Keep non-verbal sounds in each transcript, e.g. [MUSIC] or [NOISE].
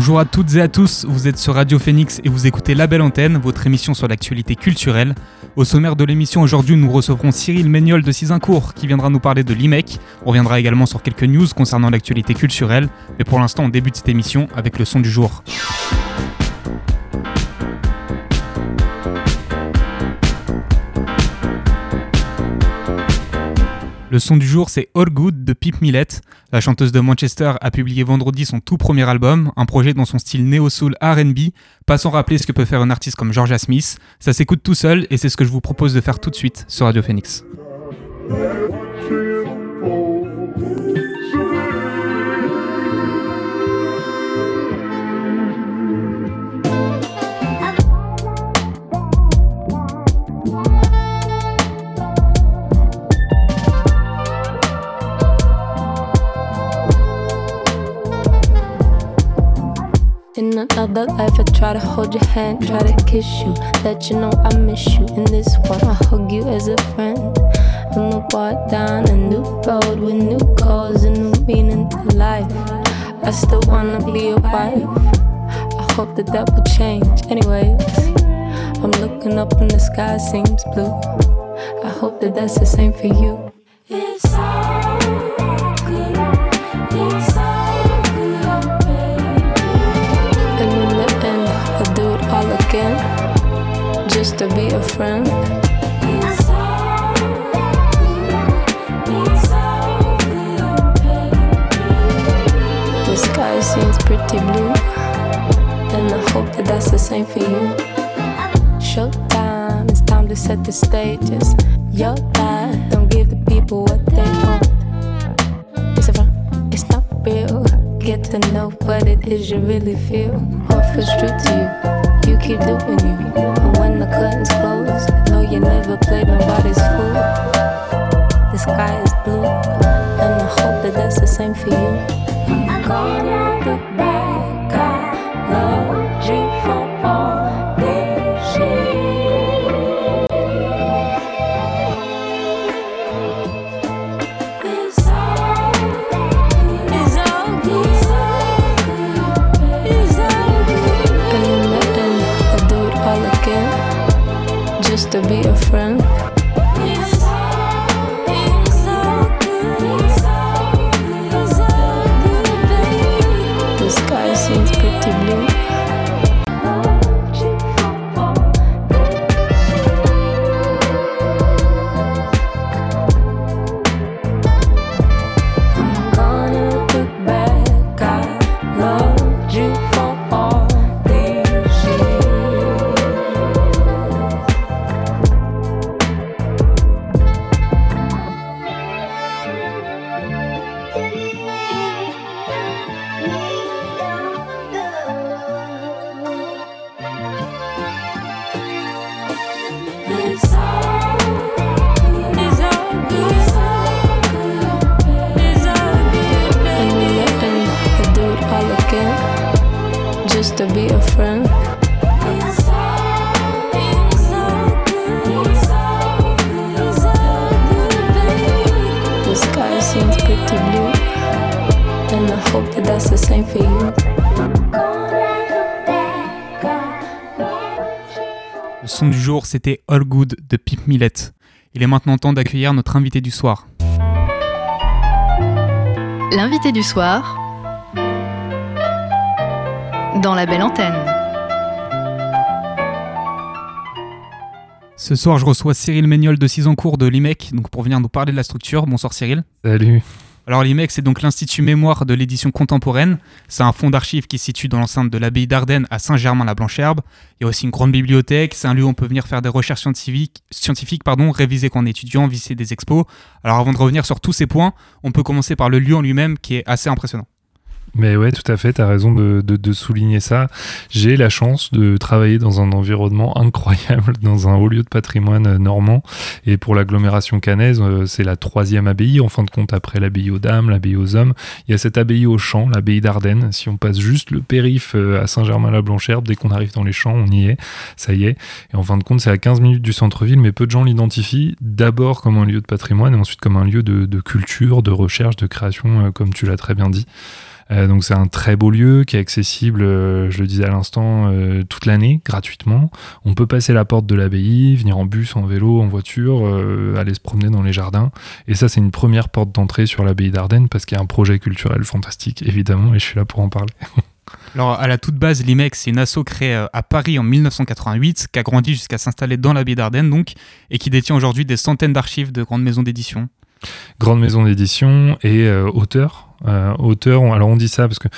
Bonjour à toutes et à tous, vous êtes sur Radio Phoenix et vous écoutez La Belle Antenne, votre émission sur l'actualité culturelle. Au sommaire de l'émission aujourd'hui, nous recevrons Cyril Méniol de Cisincourt qui viendra nous parler de l'IMEC. On reviendra également sur quelques news concernant l'actualité culturelle, mais pour l'instant on débute cette émission avec le son du jour. Le son du jour, c'est All Good de Pip Millet. La chanteuse de Manchester a publié vendredi son tout premier album, un projet dans son style néo-soul RB. Pas sans rappeler ce que peut faire un artiste comme Georgia Smith. Ça s'écoute tout seul et c'est ce que je vous propose de faire tout de suite sur Radio Phoenix. In another life, I try to hold your hand, try to kiss you, let you know I miss you. In this one, I hug you as a friend. And we'll walk down a new road with new goals and new meaning to life. I still wanna be your wife. I hope that that will change. Anyways, I'm looking up and the sky seems blue. I hope that that's the same for you. To be a friend. The sky seems pretty blue. And I hope that that's the same for you. Showtime, it's time to set the stages. Your life, don't give the people what they want. It's a front, it's not real. Get to know what it is you really feel. What feels true to you, you keep doing you. When the curtains close, know you never played nobody's fool. The sky is blue, and I hope that that's the same for you. I'm gonna be a friend. C'était All Good de Pip Millet. Il est maintenant temps d'accueillir notre invité du soir. L'invité du soir dans La Belle Antenne. Ce soir, je reçois Cyril Méniol de Cisancourt de l'IMEC donc pour venir nous parler de la structure. Bonsoir Cyril. Salut. Alors l'IMEC, c'est donc l'Institut Mémoire de l'édition contemporaine. C'est un fonds d'archives qui se situe dans l'enceinte de l'abbaye d'Ardennes à Saint-Germain-la-Blancherbe. Il y a aussi une grande bibliothèque. C'est un lieu où on peut venir faire des recherches scientifiques, scientifiques pardon, réviser quand est étudiant, visiter des expos. Alors avant de revenir sur tous ces points, on peut commencer par le lieu en lui-même qui est assez impressionnant. Mais ouais, tout à fait, tu as raison de, de, souligner ça. J'ai la chance de travailler dans un environnement incroyable, [LAUGHS] dans un haut lieu de patrimoine euh, normand. Et pour l'agglomération cannaise, euh, c'est la troisième abbaye, en fin de compte, après l'abbaye aux dames, l'abbaye aux hommes. Il y a cette abbaye aux champs, l'abbaye d'Ardennes. Si on passe juste le périph' euh, à Saint-Germain-la-Blanchère, dès qu'on arrive dans les champs, on y est, ça y est. Et en fin de compte, c'est à 15 minutes du centre-ville, mais peu de gens l'identifient d'abord comme un lieu de patrimoine et ensuite comme un lieu de culture, de recherche, de création, comme tu l'as très bien dit. Euh, donc c'est un très beau lieu qui est accessible, euh, je le disais à l'instant, euh, toute l'année, gratuitement. On peut passer la porte de l'abbaye, venir en bus, en vélo, en voiture, aller se promener dans les jardins. Et ça, c'est une première porte d'entrée sur l'abbaye d'Ardennes parce qu'il y a un projet culturel fantastique, évidemment, et je suis là pour en parler. [LAUGHS] Alors, à la toute base, l'IMEX, c'est une asso créée à Paris en 1988, qui a grandi jusqu'à s'installer dans l'abbaye d'Ardennes, donc, et qui détient aujourd'hui des centaines d'archives de grandes maisons d'édition. Grandes maisons d'édition et auteurs euh, auteur. Alors on dit ça parce que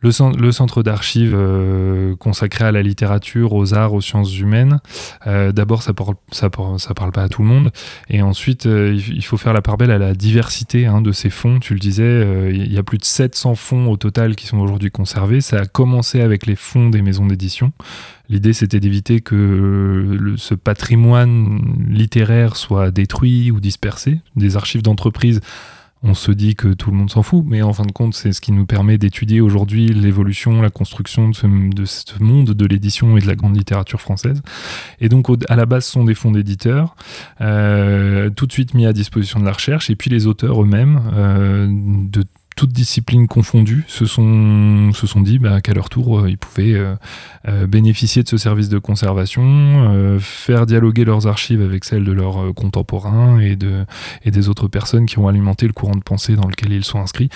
le, centre, d'archives euh, consacré à la littérature, aux arts, aux sciences humaines, euh, d'abord ça parle, ça, ça, parle pas à tout le monde, et ensuite il faut faire la part belle à la diversité hein, de ces fonds. Tu le disais, il y a plus de 700 fonds au total qui sont aujourd'hui conservés. Ça a commencé avec les fonds des maisons d'édition. L'idée c'était d'éviter que ce patrimoine littéraire soit détruit ou dispersé. Des archives d'entreprise on se dit que tout le monde s'en fout, mais en fin de compte, c'est ce qui nous permet d'étudier aujourd'hui l'évolution, la construction de ce, monde de l'édition et de la grande littérature française. Et donc, à la base, ce sont des fonds d'éditeurs, euh, tout de suite mis à disposition de la recherche, et puis les auteurs eux-mêmes euh, de toutes disciplines confondues, se sont, dit bah, qu'à leur tour, euh, ils pouvaient euh, euh, bénéficier de ce service de conservation, faire dialoguer leurs archives avec celles de leurs contemporains et des autres personnes qui ont alimenté le courant de pensée dans lequel ils sont inscrits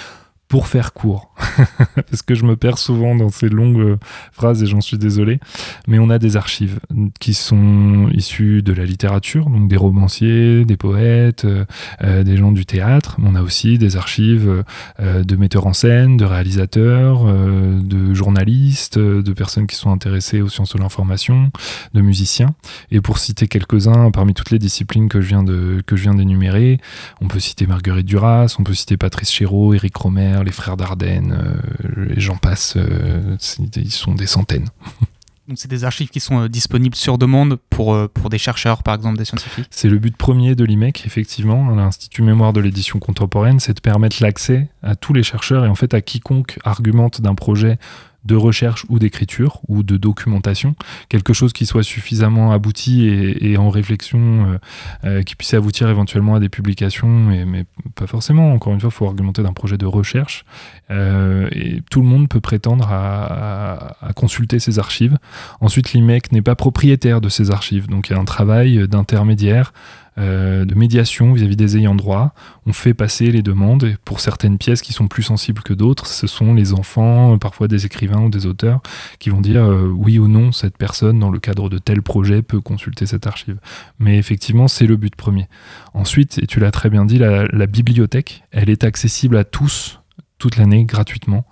pour faire court, [LAUGHS] parce que je me perds souvent dans ces longues euh, phrases et j'en suis désolé, mais on a des archives qui sont issues de la littérature, donc des romanciers, des poètes, euh, euh, des gens du théâtre, on a aussi des archives de metteurs en scène, de réalisateurs, de journalistes, de personnes qui sont intéressées aux sciences de l'information, de musiciens, et pour citer quelques-uns parmi toutes les disciplines que je viens de que je viens d'énumérer, on peut citer Marguerite Duras, on peut citer Patrice Chéreau, Éric Romer, les frères Dardenne, euh, et j'en passe, euh, ils sont des centaines. [LAUGHS] Donc c'est des archives qui sont euh, disponibles sur demande pour, pour des chercheurs, par exemple, des scientifiques? C'est le but premier de l'IMEC, effectivement, l'Institut Mémoire de l'édition contemporaine, c'est de permettre l'accès à tous les chercheurs et en fait à quiconque argumente d'un projet de recherche ou d'écriture ou de documentation, quelque chose qui soit suffisamment abouti et, en réflexion, euh, euh, qui puisse aboutir éventuellement à des publications, mais pas forcément. Encore une fois, il faut argumenter d'un projet de recherche. Euh, et tout le monde peut prétendre à, à consulter ces archives. Ensuite, l'IMEC n'est pas propriétaire de ces archives, donc il y a un travail d'intermédiaire euh, de médiation vis-à-vis des ayants droit. On fait passer les demandes pour certaines pièces qui sont plus sensibles que d'autres. Ce sont les enfants, parfois des écrivains ou des auteurs, qui vont dire euh, oui ou non, cette personne, dans le cadre de tel projet, peut consulter cette archive. Mais effectivement, c'est le but premier. Ensuite, et tu l'as très bien dit, la bibliothèque, elle est accessible à tous toute l'année gratuitement.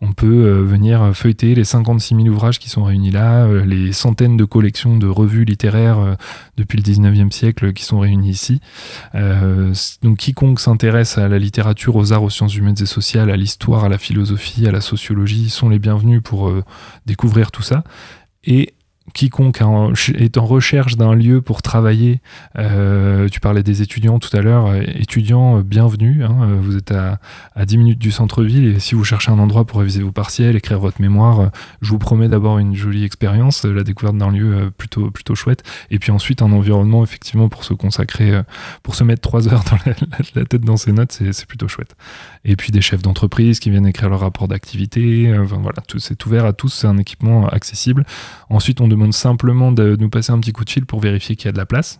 On peut euh, venir feuilleter les 56 000 ouvrages qui sont réunis là, euh, les centaines de collections de revues littéraires euh, depuis le 19e siècle qui sont réunies ici. donc quiconque s'intéresse à la littérature, aux arts, aux sciences humaines et sociales, à l'histoire, à la philosophie, à la sociologie, sont les bienvenus pour découvrir tout ça. Et quiconque est en recherche d'un lieu pour travailler, euh, tu parlais des étudiants tout à l'heure, euh, étudiants, euh, bienvenue, hein, vous êtes à, à, 10 minutes du centre-ville et si vous cherchez un endroit pour réviser vos partiels, écrire votre mémoire, je vous promets d'abord une jolie expérience, la découverte d'un lieu plutôt, plutôt chouette, et puis ensuite un environnement effectivement pour se consacrer, pour se mettre trois [LAUGHS] heures dans la, tête dans ses notes, c'est plutôt chouette. Et puis des chefs d'entreprise qui viennent écrire leur rapport d'activité, voilà, c'est ouvert à tous, c'est un équipement accessible. Ensuite on demande demande simplement de nous passer un petit coup de fil pour vérifier qu'il y a de la place.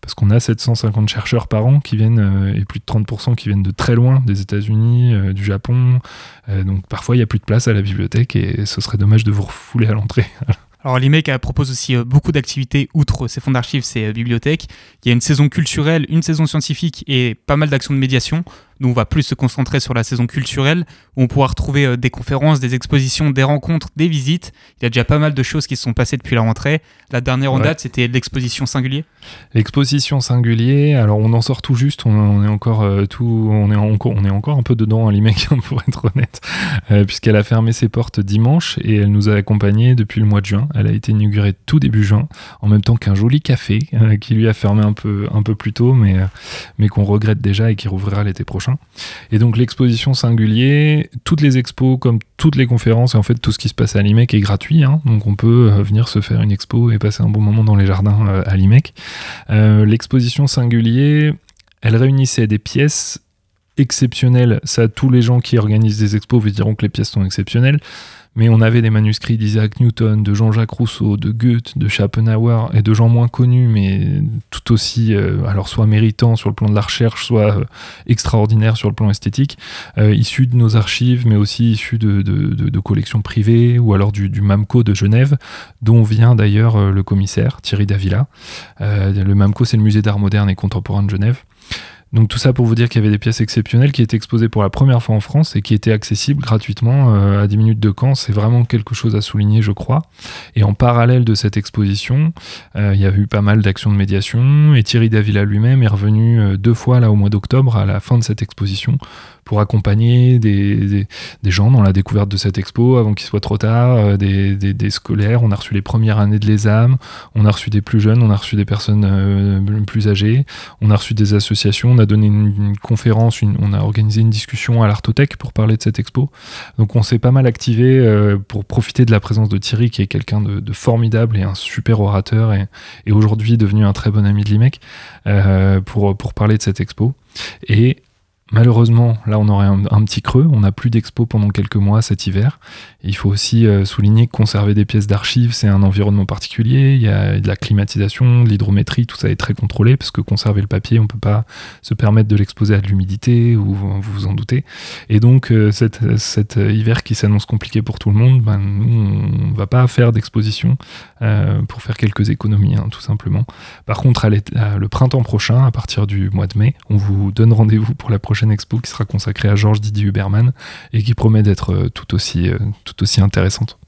Parce qu'on a 750 chercheurs par an qui viennent, euh, et plus de 30% qui viennent de très loin, des États-Unis, euh, du Japon. Euh, donc parfois, il n'y a plus de place à la bibliothèque et ce serait dommage de vous refouler à l'entrée. [LAUGHS] Alors l'IMEC propose aussi beaucoup d'activités outre ces fonds d'archives, ces bibliothèques. Il y a une saison culturelle, une saison scientifique et pas mal d'actions de médiation. Nous, on va plus se concentrer sur la saison culturelle, où on pourra retrouver euh, des conférences, des expositions, des rencontres, des visites. Il y a déjà pas mal de choses qui se sont passées depuis la rentrée. La dernière en date, c'était l'exposition Singulier. L'exposition Singulier, alors on en sort tout juste, on, est encore euh, tout, on est encore, on est encore un peu dedans, à l'IMEC, [LAUGHS] pour être honnête, euh, puisqu'elle a fermé ses portes dimanche et elle nous a accompagnés depuis le mois de juin. Elle a été inaugurée tout début juin, en même temps qu'un joli café qui lui a fermé un peu, un peu plus tôt, mais, mais qu'on regrette déjà et qui rouvrira l'été prochain. Et donc l'exposition Singulier, toutes les expos comme toutes les conférences et en fait tout ce qui se passe à l'IMEC est gratuit. Hein. donc on peut euh, venir se faire une expo et passer un bon moment dans les jardins euh, à l'IMEC. Euh, l'exposition Singulier, elle réunissait des pièces exceptionnelles. Ça, tous les gens qui organisent des expos vous diront que les pièces sont exceptionnelles mais on avait des manuscrits d'Isaac Newton, de Jean-Jacques Rousseau, de Goethe, de Schopenhauer et de gens moins connus, mais tout aussi, euh, alors soit méritants sur le plan de la recherche, soit euh, extraordinaires sur le plan esthétique, euh, issus de nos archives, mais aussi issus de, collections privées ou alors du, du, MAMCO de Genève, dont vient d'ailleurs le commissaire Thierry Davila. le MAMCO, c'est le musée d'art moderne et contemporain de Genève. Donc tout ça pour vous dire qu'il y avait des pièces exceptionnelles qui étaient exposées pour la première fois en France et qui étaient accessibles gratuitement euh, à 10 minutes de camp. C'est vraiment quelque chose à souligner, je crois. Et en parallèle de cette exposition, euh, il y a eu pas mal d'actions de médiation et Thierry Davila lui-même est revenu euh, deux fois là au mois d'octobre à la fin de cette exposition pour accompagner des, gens dans la découverte de cette expo avant qu'il soit trop tard, euh, des, scolaires. On a reçu les premières années de l'ESAM, on a reçu des plus jeunes, on a reçu des personnes euh, plus âgées, on a reçu des associations, on a donné une, conférence, on a organisé une discussion à l'Artothèque pour parler de cette expo. Donc on s'est pas mal activé euh, pour profiter de la présence de Thierry, qui est quelqu'un de, formidable et un super orateur et, et aujourd'hui devenu un très bon ami de l'IMEC, pour, pour parler de cette expo. Et Malheureusement, là, on aurait un, petit creux. On n'a plus d'expo pendant quelques mois cet hiver. il faut aussi euh, souligner que conserver des pièces d'archives, c'est un environnement particulier. Il y a de la climatisation, de l'hydrométrie, tout ça est très contrôlé parce que conserver le papier, on ne peut pas se permettre de l'exposer à de l'humidité ou vous vous en doutez. Et donc, euh, cet, hiver qui s'annonce compliqué pour tout le monde, ben, nous, on ne va pas faire d'exposition euh, pour faire quelques économies, hein, tout simplement. Par contre, le printemps prochain, à partir du mois de mai, on vous donne rendez-vous pour la prochaine expo qui sera consacrée à Georges Didier Huberman et qui promet d'être euh, tout, aussi, euh, tout aussi intéressante.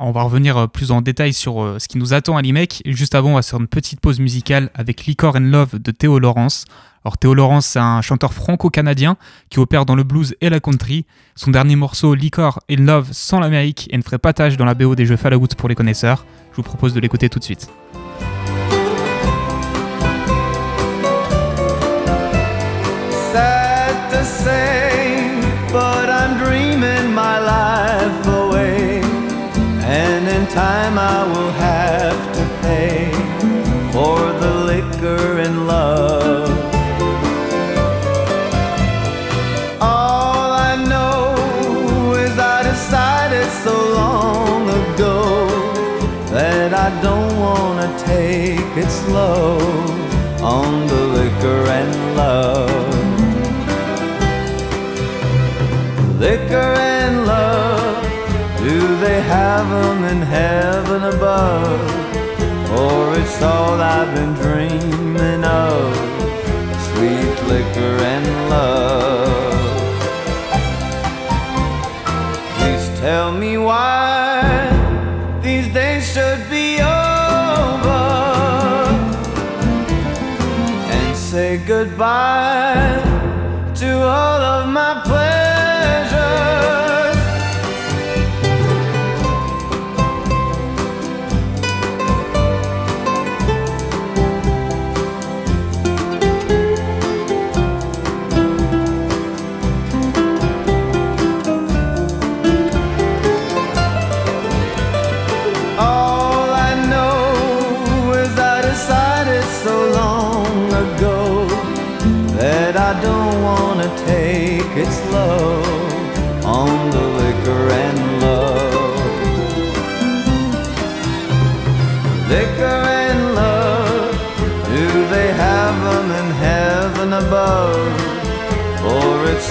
On va revenir euh, plus en détail sur ce qui nous attend à l'IMEC. Juste avant, on va faire une petite pause musicale avec Liquor and Love de Théo Laurence. Alors Théo Laurence, c'est un chanteur franco-canadien qui opère dans le blues et la country. Son dernier morceau, Liquor and Love, sans l'Amérique et ne ferait pas tâche dans la BO des jeux Fallout pour les connaisseurs. Je vous propose de l'écouter tout de suite. Same, but I'm dreaming my life away. And in time I will have to pay for the liquor and love. All I know is I decided so long ago that I don't want to take it slow on have in heaven above? Or it's all I've been dreaming of sweet liquor and love.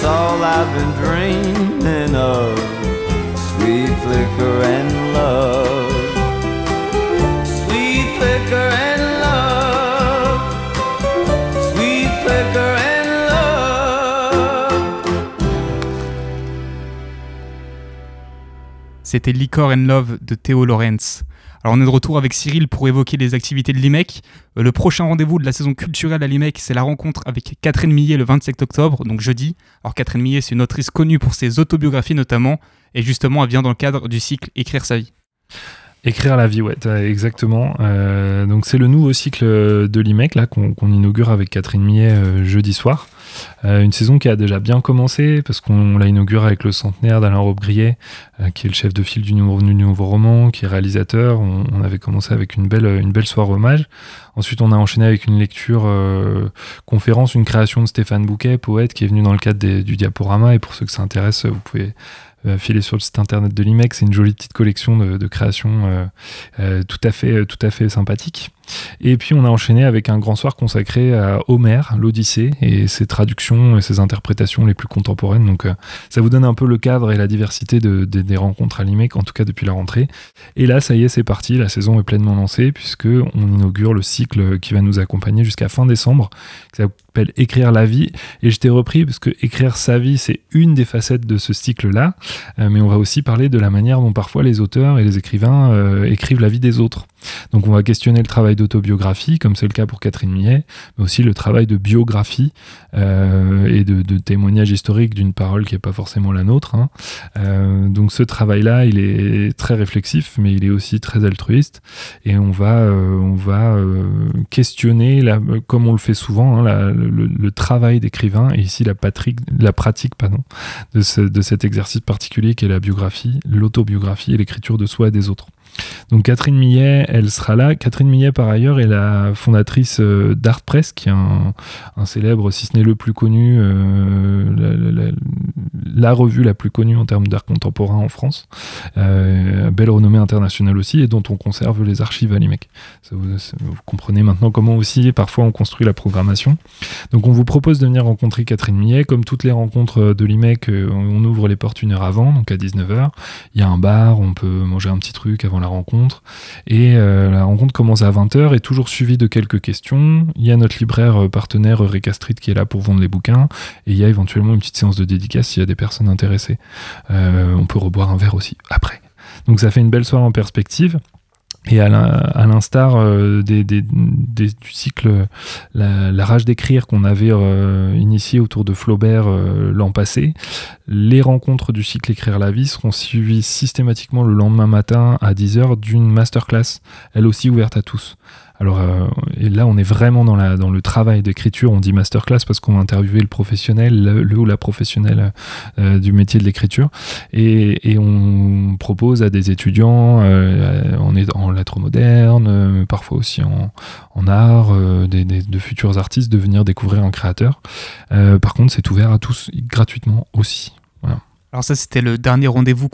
That's all I've been dreaming of. Sweet flicker and love. Sweet flicker and love. Sweet flicker and love. C'était Liquor and Love de Theo Lawrence. Alors on est de retour avec Cyril pour évoquer les activités de l'IMEC. Euh, le prochain rendez-vous de la saison culturelle à l'IMEC, c'est la rencontre avec Catherine Millet le 27 octobre, donc jeudi. Alors Catherine Millet, c'est une autrice connue pour ses autobiographies notamment, et justement elle vient dans le cadre du cycle Écrire sa vie. Écrire la vie, ouais, exactement. Euh, donc c'est le nouveau cycle de l'IMEC là qu'on inaugure avec Catherine Millet euh, jeudi soir. Euh, une saison qui a déjà bien commencé parce qu'on l'a inauguré avec le centenaire d'Alain Robbe-Grillet, qui est le chef de file du nouveau, roman, qui est réalisateur. On, avait commencé avec une belle, une belle soirée hommage. Ensuite, on a enchaîné avec une lecture conférence, une création de Stéphane Bouquet, poète, qui est venu dans le cadre du diaporama. Et pour ceux que ça intéresse, vous pouvez euh, filer sur le site internet de l'IMEC. C'est une jolie petite collection de, de créations euh, euh, tout à fait, tout à fait sympathique. Et puis on a enchaîné avec un grand soir consacré à Homère, l'Odyssée, et ses traductions et ses interprétations les plus contemporaines. Donc ça vous donne un peu le cadre et la diversité de, des rencontres l'IMEC, en tout cas depuis la rentrée. Et là, ça y est, c'est parti, la saison est pleinement lancée, puisque on inaugure le cycle qui va nous accompagner jusqu'à fin décembre, qui s'appelle Écrire la vie. Et je t'ai repris, parce que écrire sa vie, c'est une des facettes de ce cycle-là. Euh, mais on va aussi parler de la manière dont parfois les auteurs et les écrivains euh, écrivent la vie des autres. Donc on va questionner le travail d'autobiographie, comme c'est le cas pour Catherine Millet, mais aussi le travail de biographie euh, et de, témoignage historique d'une parole qui n'est pas forcément la nôtre. Hein. donc ce travail-là, il est très réflexif, mais il est aussi très altruiste, et on va, va questionner, comme on le fait souvent, hein, le, travail d'écrivain, et ici la, la pratique pardon, de, de cet exercice particulier qui est la biographie, l'autobiographie et l'écriture de soi et des autres. Donc Catherine Millet, elle sera là. Catherine Millet, par ailleurs, est la fondatrice euh, d'Art Press, qui est un, célèbre, si ce n'est le plus connu, euh, la, revue la plus connue en termes d'art contemporain en France. Euh, belle renommée internationale aussi, et dont on conserve les archives à l'IMEC. Vous, vous, comprenez maintenant comment aussi, parfois, on construit la programmation. Donc on vous propose de venir rencontrer Catherine Millet. Comme toutes les rencontres de l'IMEC, on ouvre les portes une heure avant, donc à 19h. Il y a un bar, on peut manger un petit truc avant la rencontre. Et euh, la rencontre commence à 20h et toujours suivie de quelques questions. Il y a notre libraire euh, partenaire Eureka Street qui est là pour vendre les bouquins. Et il y a éventuellement une petite séance de dédicace s'il y a des personnes intéressées. Euh, on peut reboire un verre aussi après. Donc ça fait une belle soirée en perspective. Et à l'instar euh, du cycle La, rage d'écrire qu'on avait euh, initié autour de Flaubert euh, l'an passé, les rencontres du cycle Écrire la vie seront suivies systématiquement le lendemain matin à 10h d'une masterclass, elle aussi ouverte à tous. Alors euh, là, on est vraiment dans, la, dans le travail d'écriture. On dit masterclass parce qu'on va interviewer le professionnel, le, ou la professionnelle euh, du métier de l'écriture, et, on propose à des étudiants, euh, on est en lettres modernes, parfois aussi en, en art, des, des, de futurs artistes de venir découvrir un créateur. par contre, c'est ouvert à tous gratuitement aussi. Alors ça, c'était le dernier rendez-vous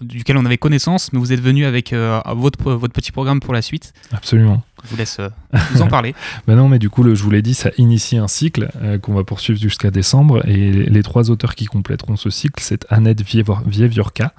duquel on avait connaissance, mais vous êtes venu avec euh, votre, votre petit programme pour la suite. Absolument. Je vous laisse euh, [LAUGHS] vous en parler. ben non, mais du coup, le, je vous l'ai dit, ça initie un cycle euh, qu'on va poursuivre jusqu'à décembre. Et les, trois auteurs qui compléteront ce cycle, c'est Annette Vieviorka,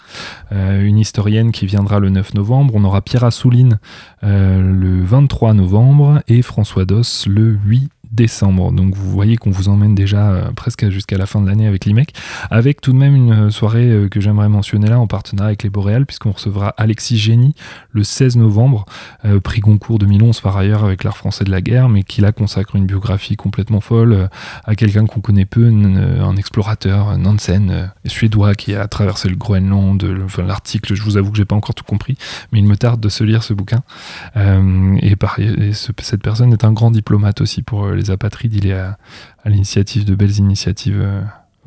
une historienne qui viendra le 9 novembre. On aura Pierre Assouline le 23 novembre et François Doss le 8 décembre. Donc vous voyez qu'on vous emmène déjà euh, presque jusqu'à la fin de l'année avec l'IMEC, avec tout de même une soirée euh, que j'aimerais mentionner là en partenariat avec les Boréales, puisqu'on recevra Alexis Génie le 16 novembre, euh, prix Goncourt 2011 par ailleurs avec l'art français de la guerre, mais qui là consacre une biographie complètement folle à quelqu'un qu'on connaît peu, un explorateur, Nansen, suédois qui a traversé le Groenland, l'article, je vous avoue que j'ai pas encore tout compris, mais il me tarde de se lire ce bouquin. et cette personne est un grand diplomate aussi pour les les apatrides, il est à, l'initiative de belles initiatives.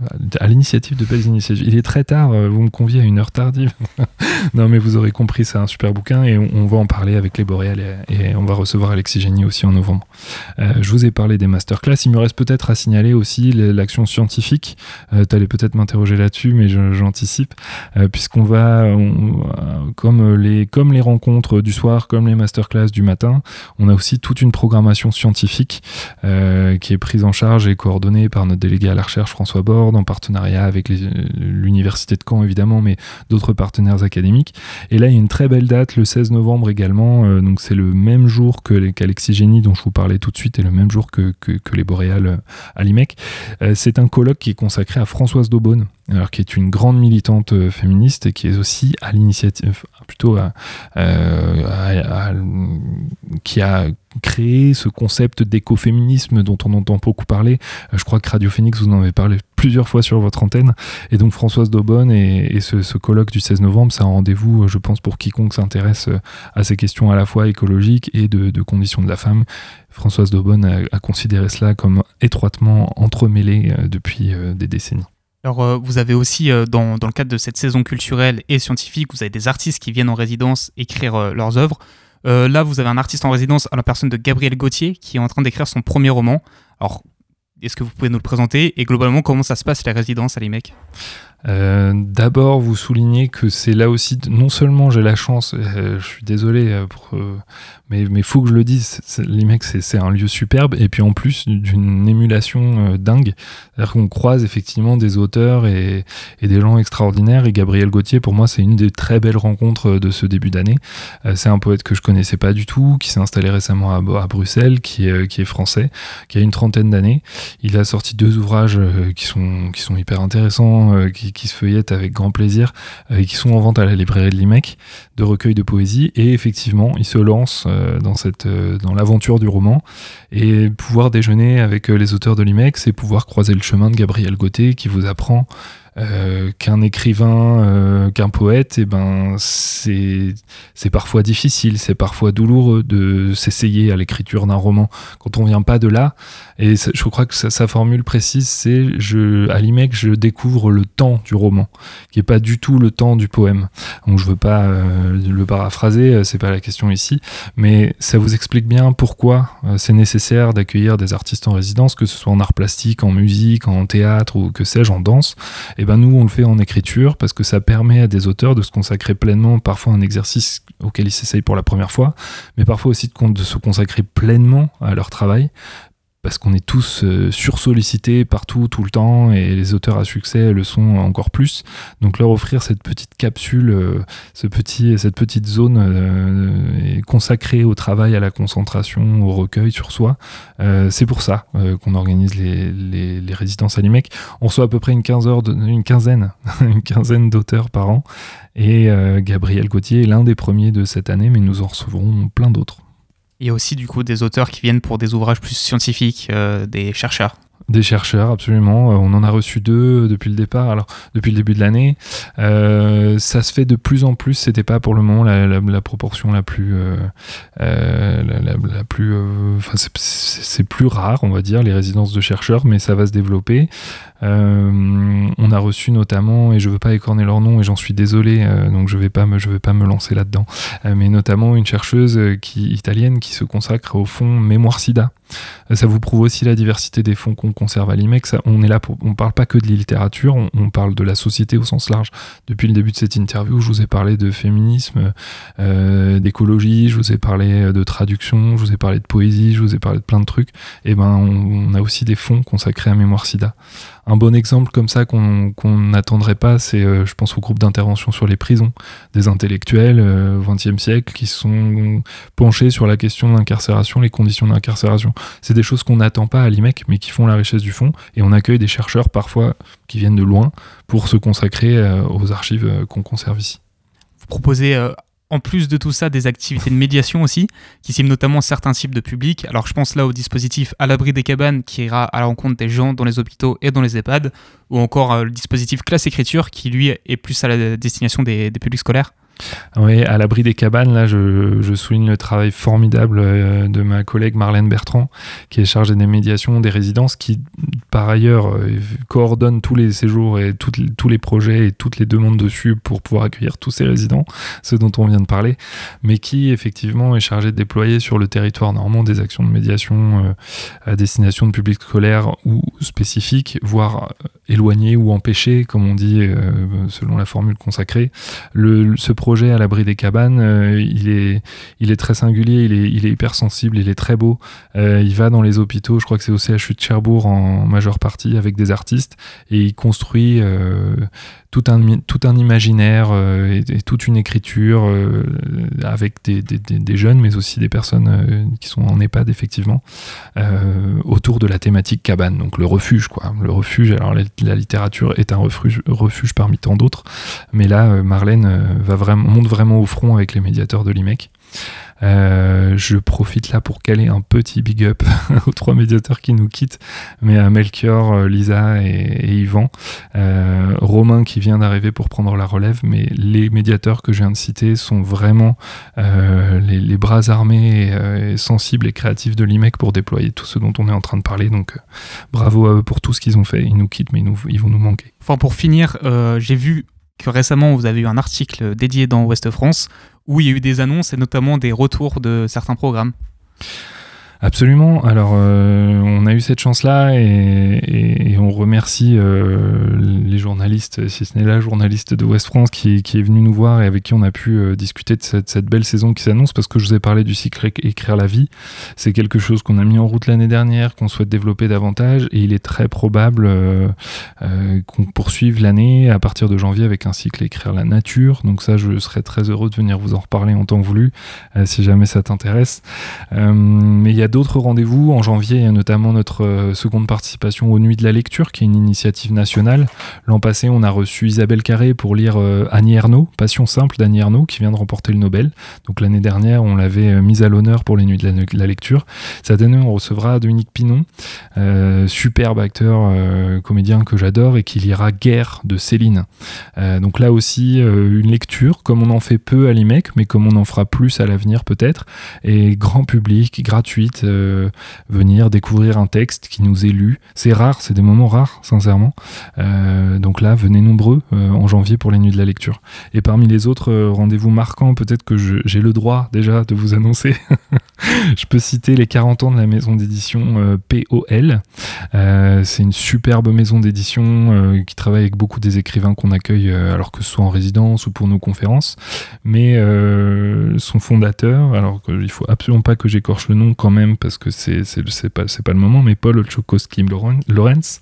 Euh, à l'initiative de belles initiatives. Il est très tard, euh, vous me conviez à une heure tardive. [LAUGHS] non, mais vous aurez compris, c'est un super bouquin et on, va en parler avec les Boréales et, on va recevoir Alexis Génie aussi en novembre. Euh, je vous ai parlé des masterclass. Il me reste peut-être à signaler aussi l'action scientifique. tu allais peut-être m'interroger là-dessus, mais j'anticipe, puisqu'on va, comme, les, comme les rencontres du soir, comme les masterclass du matin, on a aussi toute une programmation scientifique qui est prise en charge et coordonnée par notre délégué à la recherche, François Bord En partenariat avec l'université de Caen évidemment, mais d'autres partenaires académiques. Et là, il y a une très belle date, le 16 novembre également. donc c'est le même jour qu'Alexis Génie, dont je vous parlais tout de suite, et le même jour que, que, les Boréales à l'IMEC. c'est un colloque qui est consacré à Françoise Daubonne, alors qui est une grande militante féministe et qui est aussi à l'initiative, plutôt à, qui a créé ce concept d'écoféminisme dont on entend beaucoup parler. Euh, je crois que Radio Phoenix, vous en avez parlé plusieurs fois sur votre antenne. Et donc Françoise Daubonne et, ce, colloque du 16 novembre, c'est un rendez-vous, je pense, pour quiconque s'intéresse euh, à ces questions à la fois écologiques et de, conditions de la femme. Françoise Daubonne a, considéré cela comme étroitement entremêlé euh, depuis des décennies. Alors, vous avez aussi, dans, dans, le cadre de cette saison culturelle et scientifique, vous avez des artistes qui viennent en résidence écrire leurs œuvres. Euh, là, vous avez un artiste en résidence à la personne de Gabriel Gauthier qui est en train d'écrire son premier roman. Alors, est-ce que vous pouvez nous le présenter et globalement comment ça se passe la résidence à l'IMEC? Euh, D'abord, vous soulignez que c'est là aussi, non seulement j'ai la chance, euh, je suis désolé pour mais il faut que je le dise, l'IMEC c'est un lieu superbe et puis en plus d'une émulation euh, dingue. C'est-à-dire qu'on croise effectivement des auteurs et, des gens extraordinaires et Gabriel Gauthier pour moi c'est une des très belles rencontres de ce début d'année. Euh, c'est un poète que je connaissais pas du tout, qui s'est installé récemment à, Bruxelles, qui est, qui est, français, qui a une trentaine d'années. Il a sorti deux ouvrages euh, qui sont, qui sont hyper intéressants, qui, qui, se feuillettent avec grand plaisir et qui sont en vente à la librairie de l'IMEC de recueil de poésie et effectivement il se lance euh, dans, euh, dans l'aventure du roman. Et pouvoir déjeuner avec euh, les auteurs de l'IMEC, c'est pouvoir croiser le chemin de Gabriel Gauthier qui vous apprend euh, qu'un écrivain, euh, qu'un poète, et eh ben c'est parfois difficile, c'est parfois douloureux de s'essayer à l'écriture d'un roman quand on vient pas de là. Et je crois que sa, formule précise, c'est je à l'IMEC je découvre le temps du roman, qui est pas du tout le temps du poème. Donc je veux pas euh, le paraphraser, c'est pas la question ici, mais ça vous explique bien pourquoi c'est nécessaire d'accueillir des artistes en résidence, que ce soit en art plastique, en musique, en théâtre ou que sais-je, en danse. Eh ben nous on le fait en écriture parce que ça permet à des auteurs de se consacrer pleinement, parfois un exercice auquel ils s'essayent pour la première fois, mais parfois aussi de se consacrer pleinement à leur travail parce qu'on est tous euh, sursollicités partout, tout le temps, et les auteurs à succès le sont encore plus. Donc leur offrir cette petite capsule, euh, ce petit, cette petite zone euh, consacrée au travail, à la concentration, au recueil sur soi, c'est pour ça qu'on organise les, les, résidences à l'IMEC. On reçoit à peu près une, une quinzaine, [LAUGHS] une quinzaine d'auteurs par an, et Gabriel Gauthier est l'un des premiers de cette année, mais nous en recevrons plein d'autres. Il y a aussi du coup des auteurs qui viennent pour des ouvrages plus scientifiques, euh, des chercheurs. Des chercheurs, absolument. Euh, on en a reçu deux depuis le départ, alors depuis le début de l'année. Euh, ça se fait de plus en plus. C'était pas pour le moment la, proportion la plus, la, plus, enfin c'est plus rare, on va dire, les résidences de chercheurs, mais ça va se développer. Euh, on a reçu notamment, et je veux pas écorner leur nom, et j'en suis désolé, euh, donc je vais pas me, vais pas me lancer là-dedans, euh, mais notamment une chercheuse qui, italienne qui se consacre au fond Mémoire SIDA. Ça vous prouve aussi la diversité des fonds qu'on conserve à l'IMEC. on est là pour, on parle pas que de littérature, on, parle de la société au sens large. Depuis le début de cette interview, je vous ai parlé de féminisme, d'écologie, je vous ai parlé de traduction, je vous ai parlé de poésie, je vous ai parlé de plein de trucs. Et eh ben, on a aussi des fonds consacrés à Mémoire SIDA. Un bon exemple comme ça qu'on n'attendrait pas, c'est, euh, je pense, au groupe d'intervention sur les prisons, des intellectuels euh, au XXe siècle qui sont penchés sur la question de l'incarcération, les conditions d'incarcération. C'est des choses qu'on n'attend pas à l'IMEC, mais qui font la richesse du fond. Et on accueille des chercheurs parfois qui viennent de loin pour se consacrer euh, aux archives qu'on conserve ici. Vous proposez en plus de tout ça, des activités de médiation aussi, qui ciblent notamment certains types de publics. Alors je pense là au dispositif à l'abri des cabanes qui ira à la rencontre des gens dans les hôpitaux et dans les EHPAD, ou encore euh, le dispositif classe écriture qui lui est plus à la destination des publics scolaires. Oui, à l'abri des cabanes, là, je, souligne le travail formidable euh, de ma collègue Marlène Bertrand, qui est chargée des médiations des résidences, qui, par ailleurs, euh, coordonne tous les séjours et tous les projets et toutes les demandes dessus pour pouvoir accueillir tous ces résidents, ceux dont on vient de parler, mais qui, effectivement, est chargée de déployer sur le territoire normand des actions de médiation euh, à destination de publics scolaires ou spécifiques, voire éloigner ou empêcher, comme on dit selon la formule consacrée. Le, ce projet à l'abri des cabanes, il, est, il est très singulier, il est, il est hyper sensible, il est très beau. il va dans les hôpitaux, je crois que c'est au CHU de Cherbourg en majeure partie avec des artistes, et il construit tout un, imaginaire euh, et, toute une écriture euh, avec des, jeunes, mais aussi des personnes euh, qui sont en EHPAD, effectivement, autour de la thématique cabane, donc le refuge, quoi. Le refuge, alors la, littérature est un refuge, parmi tant d'autres, mais là, Marlène va monte vraiment au front avec les médiateurs de l'IMEC. Euh, je profite là pour caler un petit big up [LAUGHS] aux trois médiateurs qui nous quittent, mais à Melchior, euh, Lisa et, Yvan. Euh, Romain qui vient d'arriver pour prendre la relève, mais les médiateurs que je viens de citer sont vraiment les, bras armés et, sensibles et créatifs de l'IMEC pour déployer tout ce dont on est en train de parler. Donc bravo à eux pour tout ce qu'ils ont fait. Ils nous quittent, mais ils, ils vont nous manquer. Enfin, pour finir, j'ai vu que récemment vous avez eu un article dédié dans Ouest France où il y a eu des annonces et notamment des retours de certains programmes. Absolument. Alors, euh, on a eu cette chance-là et, on remercie euh, les journalistes, si ce n'est la journaliste de West France qui, est venue nous voir et avec qui on a pu euh, discuter de cette, belle saison qui s'annonce parce que je vous ai parlé du cycle Écrire la vie. C'est quelque chose qu'on a mis en route l'année dernière, qu'on souhaite développer davantage et il est très probable qu'on poursuive l'année à partir de janvier avec un cycle Écrire la nature. Donc ça, je serais très heureux de venir vous en reparler en temps voulu si jamais ça t'intéresse. mais il y a d'autres rendez-vous. En janvier, a notamment notre euh, seconde participation aux Nuits de la Lecture, qui est une initiative nationale. L'an passé, on a reçu Isabelle Carré pour lire euh, Annie Ernaux, Passion simple d'Annie Ernaux, qui vient de remporter le Nobel. Donc l'année dernière, on l'avait euh, mise à l'honneur pour les Nuits de la, Lecture. Cette année, on recevra Dominique Pinon, superbe acteur, comédien que j'adore, et qui lira Guerre de Céline. donc là aussi, une lecture, comme on en fait peu à l'IMEC, mais comme on en fera plus à l'avenir peut-être, et grand public, gratuite, euh, venir découvrir un texte qui nous est lu. C'est rare, c'est des moments rares, sincèrement. Euh, donc là, venez nombreux euh, en janvier pour les nuits de la lecture. Et parmi les autres rendez-vous marquants, peut-être que j'ai le droit déjà de vous annoncer. [LAUGHS] je peux citer les 40 ans de la maison d'édition POL. c'est une superbe maison d'édition qui travaille avec beaucoup des écrivains qu'on accueille, alors que ce soit en résidence ou pour nos conférences. Mais son fondateur, alors qu'il faut absolument pas que j'écorche le nom quand même, parce que c'est c'est pas pas le moment mais Paul Olchokowski Lorenz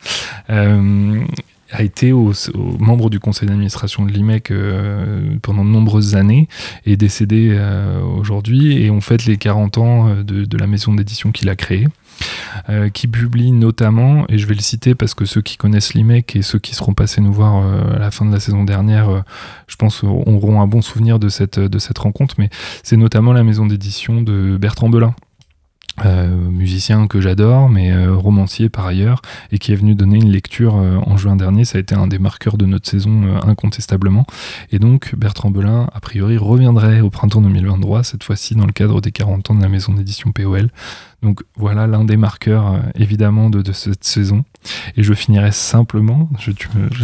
euh, a été membre du conseil d'administration de l'IMEC euh, pendant de nombreuses années et décédé euh, aujourd'hui et on fête les 40 ans de, de la maison d'édition qu'il a créée. qui publie notamment, et je vais le citer parce que ceux qui connaissent l'IMEC et ceux qui seront passés nous voir à la fin de la saison dernière, je pense auront un bon souvenir de cette, de cette rencontre, mais c'est notamment la maison d'édition de Bertrand Belin, euh, musicien que j'adore, mais euh, romancier par ailleurs, et qui est venu donner une lecture euh, en juin dernier. Ça a été un des marqueurs de notre saison incontestablement. Et donc Bertrand Belin, a priori, reviendrait au printemps 2023, cette fois-ci dans le cadre des 40 ans de la maison d'édition POL. Donc voilà l'un des marqueurs évidemment de, de cette saison. Et je finirai simplement, je,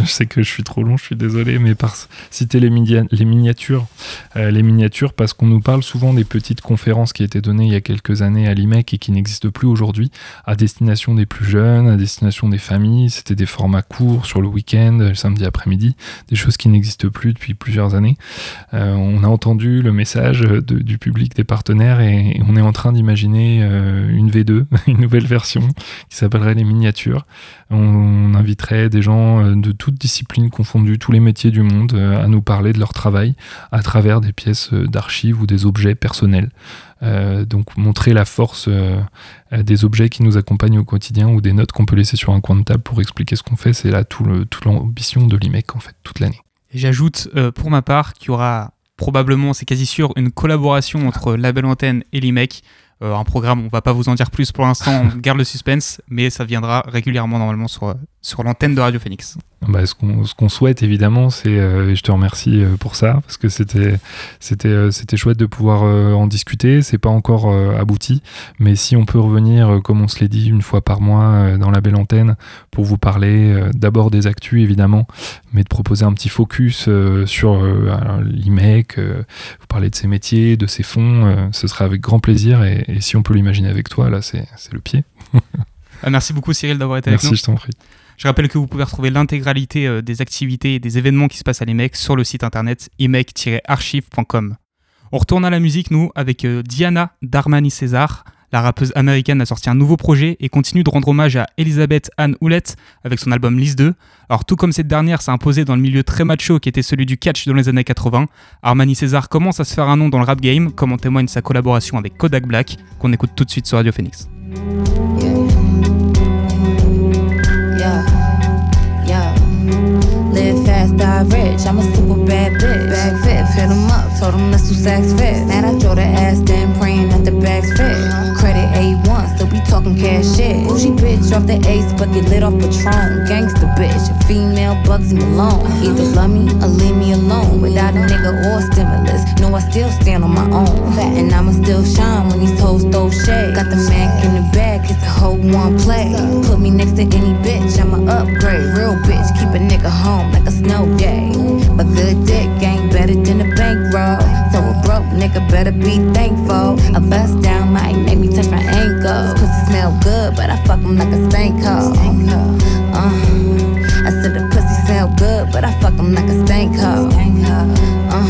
sais que je suis trop long, je suis désolé, mais par citer les, miniatures. Euh, les miniatures, parce qu'on nous parle souvent des petites conférences qui étaient données il y a quelques années à l'IMEC et qui n'existent plus aujourd'hui, à destination des plus jeunes, à destination des familles. C'était des formats courts sur le week-end, le samedi après-midi, des choses qui n'existent plus depuis plusieurs années. Euh, on a entendu le message du public, des partenaires, et, on est en train d'imaginer euh, une V2, [LAUGHS] une nouvelle version qui s'appellerait les miniatures. On inviterait des gens euh, de toutes disciplines confondues, tous les métiers du monde, euh, à nous parler de leur travail à travers des pièces euh, d'archives ou des objets personnels. donc montrer la force des objets qui nous accompagnent au quotidien ou des notes qu'on peut laisser sur un coin de table pour expliquer ce qu'on fait, c'est là tout toute l'ambition de l'IMEC en fait, toute l'année. J'ajoute pour ma part qu'il y aura probablement, c'est quasi sûr, une collaboration entre la belle antenne et l'IMEC un programme, on va pas vous en dire plus pour l'instant, on garde le suspense, mais ça viendra régulièrement normalement sur, sur l'antenne de Radio Phoenix. Bah, ce qu'on souhaite évidemment, c'est, euh, et je te remercie euh, pour ça, parce que c'était c'était c'était chouette de pouvoir en discuter. C'est pas encore abouti, mais si on peut revenir, comme on se l'est dit, une fois par mois dans la belle antenne pour vous parler d'abord des actus évidemment, mais de proposer un petit focus sur l'IMEC, vous parler de ses métiers, de ses fonds, ce sera avec grand plaisir. Et, et si on peut l'imaginer avec toi, là, c'est le pied. Ah, merci beaucoup Cyril d'avoir été avec nous. Merci, je t'en prie. Je rappelle que vous pouvez retrouver l'intégralité euh, des activités et des événements qui se passent à l'IMEC sur le site internet imec-archive.com. On retourne à la musique, nous, avec euh, Diana Darmani César. La rappeuse américaine a sorti un nouveau projet et continue de rendre hommage à Elisabeth Anne Houlette avec son album Lise 2. Alors tout comme cette dernière s'est imposée dans le milieu très macho qui était celui du catch dans les années 80, Armani César commence à se faire un nom dans le rap game, comme en témoigne sa collaboration avec Kodak Black, qu'on écoute tout de suite sur Radio Phoenix. Die rich. I'm a super bad bitch. Bag fit, fit him up, told him let's do sex fit. Man, I throw the ass then praying that the bags fit. Credit A1, still be talking cash shit. Bougie bitch off the ace, but get lit off Patron. Gangsta bitch, a female bugs him alone. Either love me or leave me alone. Without a nigga or stimulus, no, I still stand on my own. Fat and I'ma still shine when these hoes throw shade. Got the Mac in the bag, it's a whole one play. Put me next to any bitch, I'ma upgrade. Real bitch, keep a nigga home like a snow day. But good dick ain't better than a bankroll. Nigga better be thankful. A bust down might make me touch my ankles. Pussy smell good, but I fuck him like a stank hole. Uh, I said the pussy smell good, but I fuck him like a stank hole. Uh,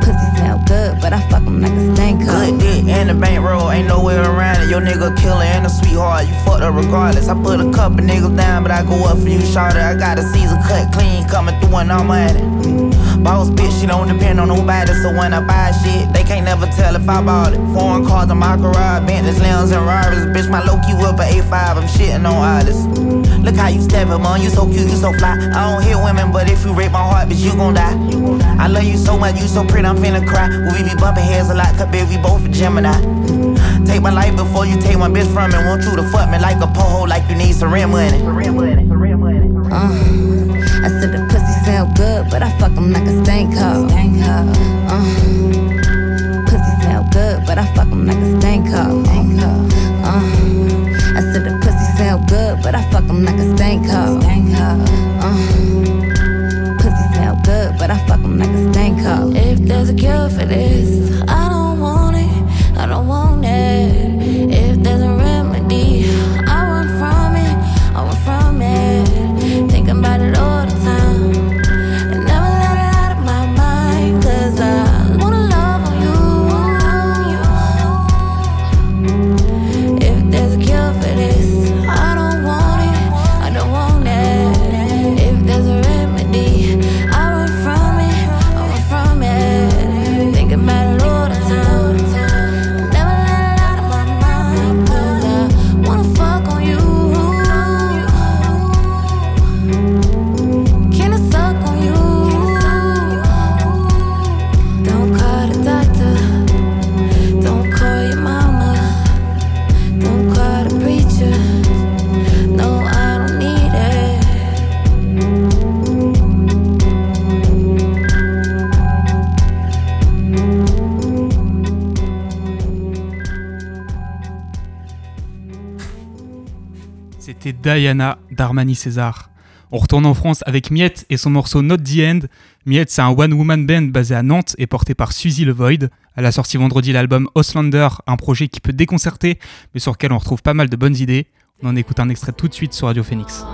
pussy smell good, but I fuck him like a stank hole. Good dick and the bankroll, ain't nowhere around it. Your nigga killer and a sweetheart, you fucked up regardless. I put a couple niggas down, but I go up for you, shorter. I got a Caesar cut clean, coming through and all money. Boss bitch, she don't depend on nobody. So when I buy shit, they can't never tell if I bought it. Foreign cars in my garage, Bentleys, Lambs, and Rarers. Bitch, my low key up at A5, I'm shitting on artists. Look how you step steppin', man, you so cute, you so fly. I don't hit women, but if you rape my heart, bitch, you gon' die. I love you so much, you so pretty, I'm finna cry. We be bumping heads a lot, cause baby, we both a Gemini. Take my life before you take my bitch from me. Want you to fuck me like a poho, like you need some rent money. Uh, good, but I fuck him like a stank hoe. Stank hoe. Uh. Pussy smell good, but I fuck him like a stank hoe. Stank hoe. Uh. I said the pussy smell good, but I fuck him like a stank hoe. Stank hoe. Uh. Pussy smell good, but I fuck him like a stank hoe. If there's a cure for this, I don't want it. I don't want it. Diana d'Armani César. On retourne en France avec Miette et son morceau Not the End. Miette, c'est un one-woman band basé à Nantes et porté par Suzy Le Void. Elle a sorti vendredi l'album Oslander, un projet qui peut déconcerter, mais sur lequel on retrouve pas mal de bonnes idées. On en écoute un extrait tout de suite sur Radio Phoenix.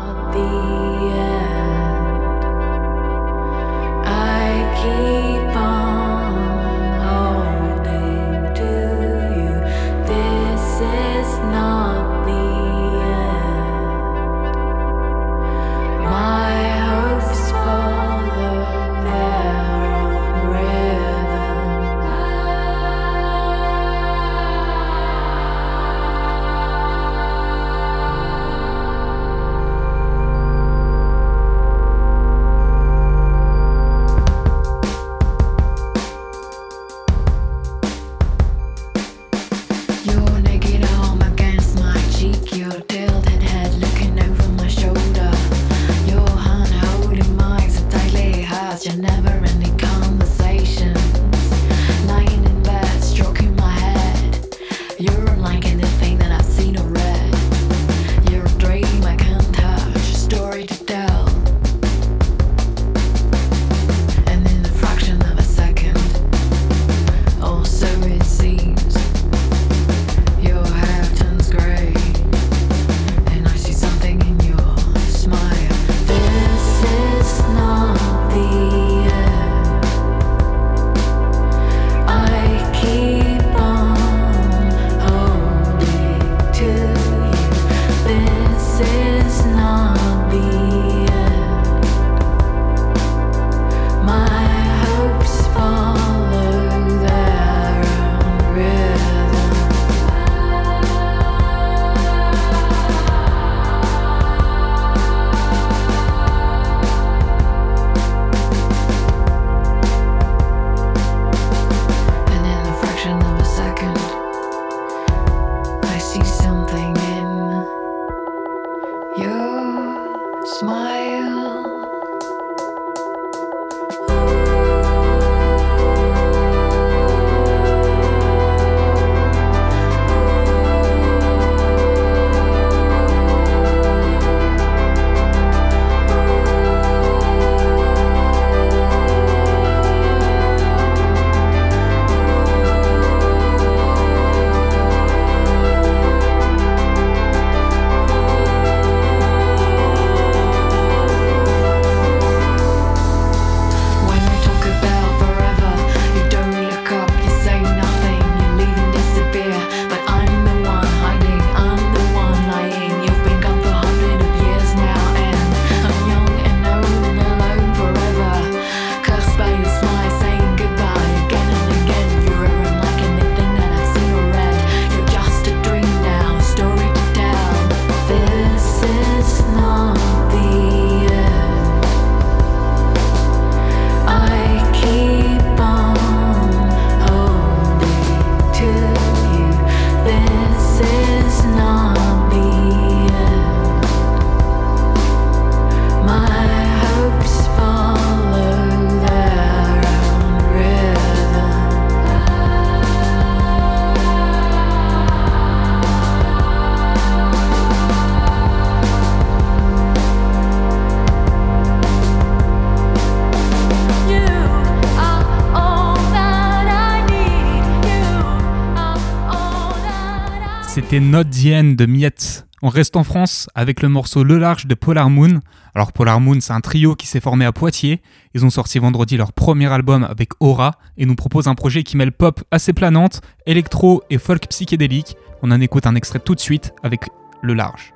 C'était Not the de Miette. On reste en France avec le morceau Le Large de Polar Moon. Alors Polar Moon, c'est un trio qui s'est formé à Poitiers. Ils ont sorti vendredi leur premier album avec Aura et nous proposent un projet qui mêle pop assez planante, électro et folk psychédélique. On en écoute un extrait tout de suite avec Le Large.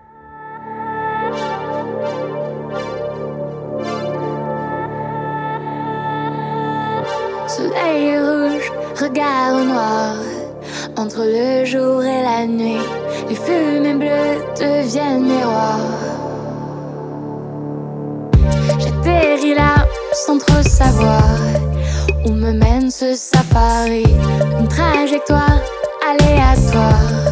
Soleil rouge, regard noir entre le jour et la nuit, les fumées bleues deviennent miroirs. J'atterris là sans trop savoir où me mène ce safari. Une trajectoire aléatoire.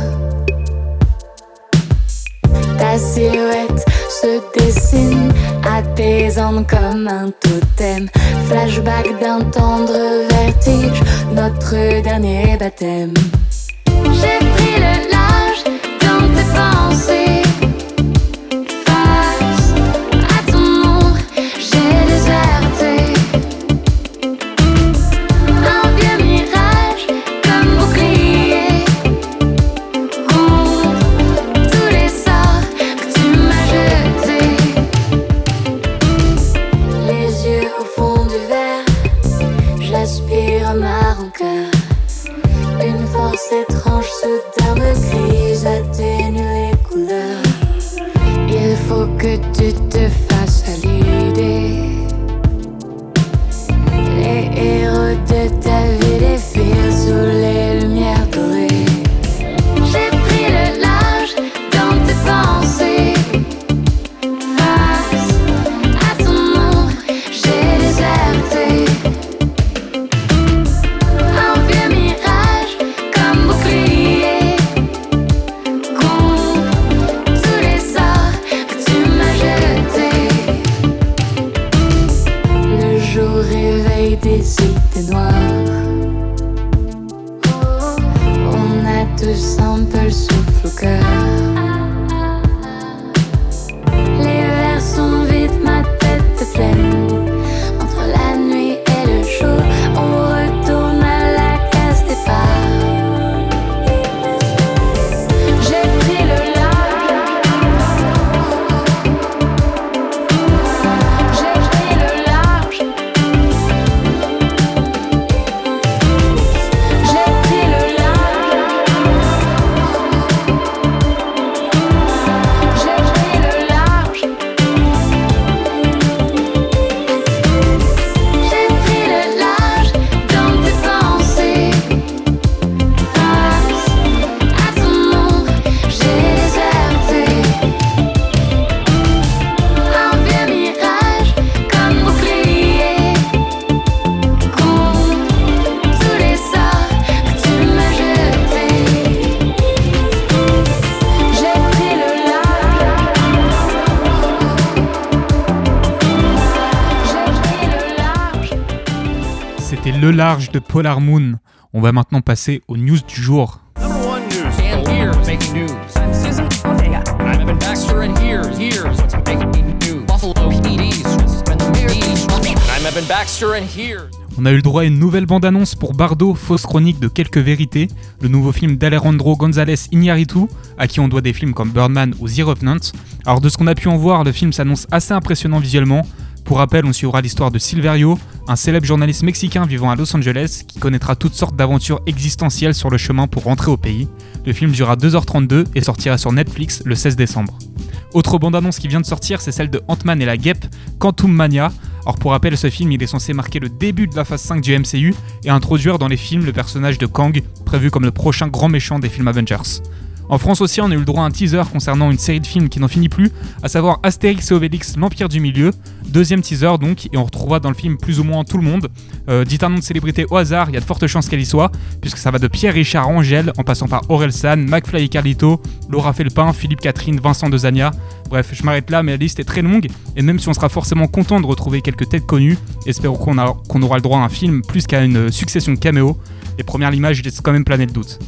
Ta silhouette se dessine, apaisante comme un totem. Flashback d'un tendre vertige, notre dernier baptême. J'ai pris le large dans tes pensées. Large de Polar Moon. On va maintenant passer aux news du jour. On a eu le droit à une nouvelle bande-annonce pour Bardo, fausse chronique de quelques vérités, le nouveau film d'Alejandro González Iñárritu, à qui on doit des films comme Birdman ou The Revenant. Alors de ce qu'on a pu en voir, le film s'annonce assez impressionnant visuellement. Pour rappel, on suivra l'histoire de Silverio, un célèbre journaliste mexicain vivant à Los Angeles qui connaîtra toutes sortes d'aventures existentielles sur le chemin pour rentrer au pays. Le film durera 2h32 et sortira sur Netflix le 16 décembre. Autre bande-annonce qui vient de sortir, c'est celle de Ant-Man et la Guêpe, Quantum Mania. Alors pour rappel, ce film il est censé marquer le début de la phase 5 du MCU et introduire dans les films le personnage de Kang, prévu comme le prochain grand méchant des films Avengers. En France aussi, on a eu le droit à un teaser concernant une série de films qui n'en finit plus, à savoir Astérix et Obélix, l'Empire du Milieu. Deuxième teaser donc, et on retrouvera dans le film plus ou moins tout le monde. Euh, dites un nom de célébrité au hasard, il y a de fortes chances qu'elle y soit, puisque ça va de Pierre Richard Angèle, en passant par Aurel San, McFly et Carlito, Laura Felpin, Philippe Catherine, Vincent Dezania. Bref, je m'arrête là, mais la liste est très longue, et même si on sera forcément content de retrouver quelques têtes connues, espérons qu'on aura le droit à un film plus qu'à une succession de caméos. Les premières images laissent quand même planer le doute.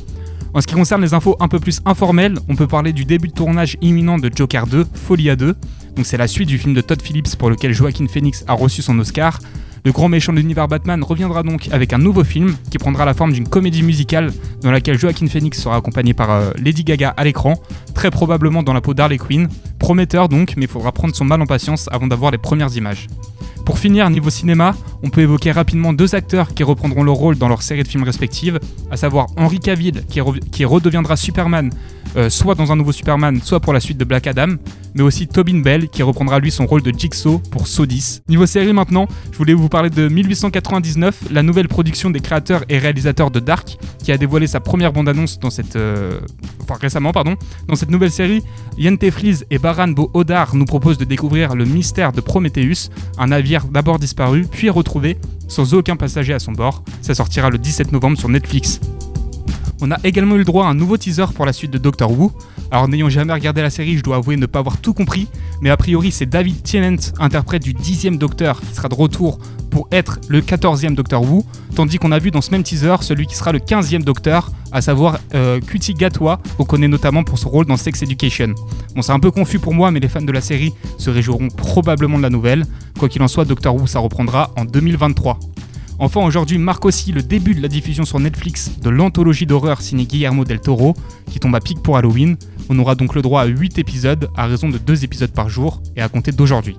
En ce qui concerne les infos un peu plus informelles, on peut parler du début de tournage imminent de Joker 2, Folia 2. Donc c'est la suite du film de Todd Phillips pour lequel Joaquin Phoenix a reçu son Oscar. Le grand méchant de l'univers Batman reviendra donc avec un nouveau film qui prendra la forme d'une comédie musicale dans laquelle Joaquin Phoenix sera accompagné par euh, Lady Gaga à l'écran, très probablement dans la peau d'Harley Quinn. Prometteur donc, mais il faudra prendre son mal en patience avant d'avoir les premières images. Pour finir, niveau cinéma, on peut évoquer rapidement deux acteurs qui reprendront leur rôle dans leur série de films respectives, à savoir Henry Cavill qui redeviendra Superman euh, soit dans un nouveau Superman, soit pour la suite de Black Adam, mais aussi Tobin Bell qui reprendra lui son rôle de Jigsaw pour Saw 10. Niveau série maintenant, je voulais vous parler de 1899, la nouvelle production des créateurs et réalisateurs de Dark, qui a dévoilé sa première bande-annonce dans cette, euh, enfin récemment pardon, dans cette nouvelle série. Yente Fries et Baran Bo Odar nous proposent de découvrir le mystère de Prometheus, un navire d'abord disparu puis retrouvé sans aucun passager à son bord. Ça sortira le 17 novembre sur Netflix. On a également eu le droit à un nouveau teaser pour la suite de Doctor Who. Alors n'ayant jamais regardé la série, je dois avouer ne pas avoir tout compris, mais a priori c'est David Tennant, interprète du dixième Docteur, qui sera de retour pour être le 14e Doctor Who, tandis qu'on a vu dans ce même teaser celui qui sera le 15e Docteur, à savoir euh, Cutie Gatwa, qu'on connaît notamment pour son rôle dans Sex Education. Bon, c'est un peu confus pour moi, mais les fans de la série se réjouiront probablement de la nouvelle. Quoi qu'il en soit, Doctor Who ça reprendra en 2023. Enfin, aujourd'hui marque aussi le début de la diffusion sur Netflix de l'anthologie d'horreur signée Guillermo del Toro, qui tombe à pic pour Halloween. On aura donc le droit à 8 épisodes, à raison de 2 épisodes par jour, et à compter d'aujourd'hui.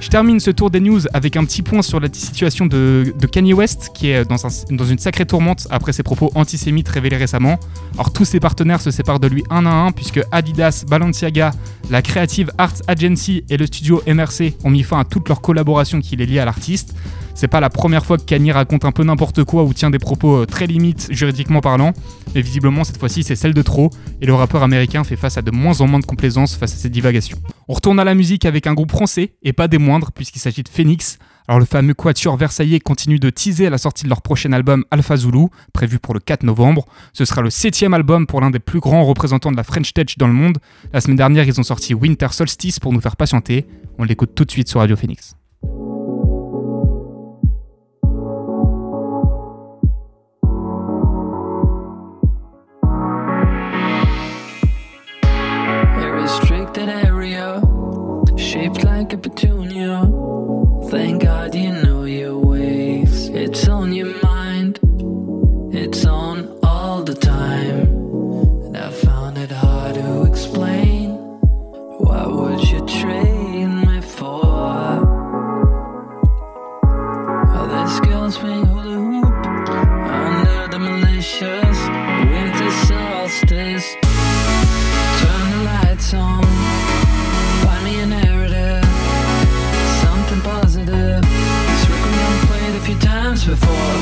Je termine ce tour des news avec un petit point sur la situation de, Kanye West, qui est dans, une sacrée tourmente après ses propos antisémites révélés récemment. Alors tous ses partenaires se séparent de lui un à un, puisque Adidas, Balenciaga, la Creative Arts Agency et le studio MRC ont mis fin à toute leur collaboration qui les lie à l'artiste. C'est pas la première fois que Kanye raconte un peu n'importe quoi ou tient des propos euh, très limites juridiquement parlant, mais visiblement cette fois-ci c'est celle de trop, et le rappeur américain fait face à de moins en moins de complaisance face à ses divagations. On retourne à la musique avec un groupe français, et pas des moindres, puisqu'il s'agit de Phoenix. Alors le fameux Quatuor Versaillais continue de teaser à la sortie de leur prochain album Alpha Zulu, prévu pour le 4 novembre. Ce sera le septième album pour l'un des plus grands représentants de la French Touch dans le monde. La semaine dernière, ils ont sorti Winter Solstice pour nous faire patienter. On l'écoute tout de suite sur Radio Phoenix. Shaped like a petunia. Thank God you know your ways. It's on your mind, it's on all the time. And I found it hard to explain. Why would you trade me for? All this girls playing before.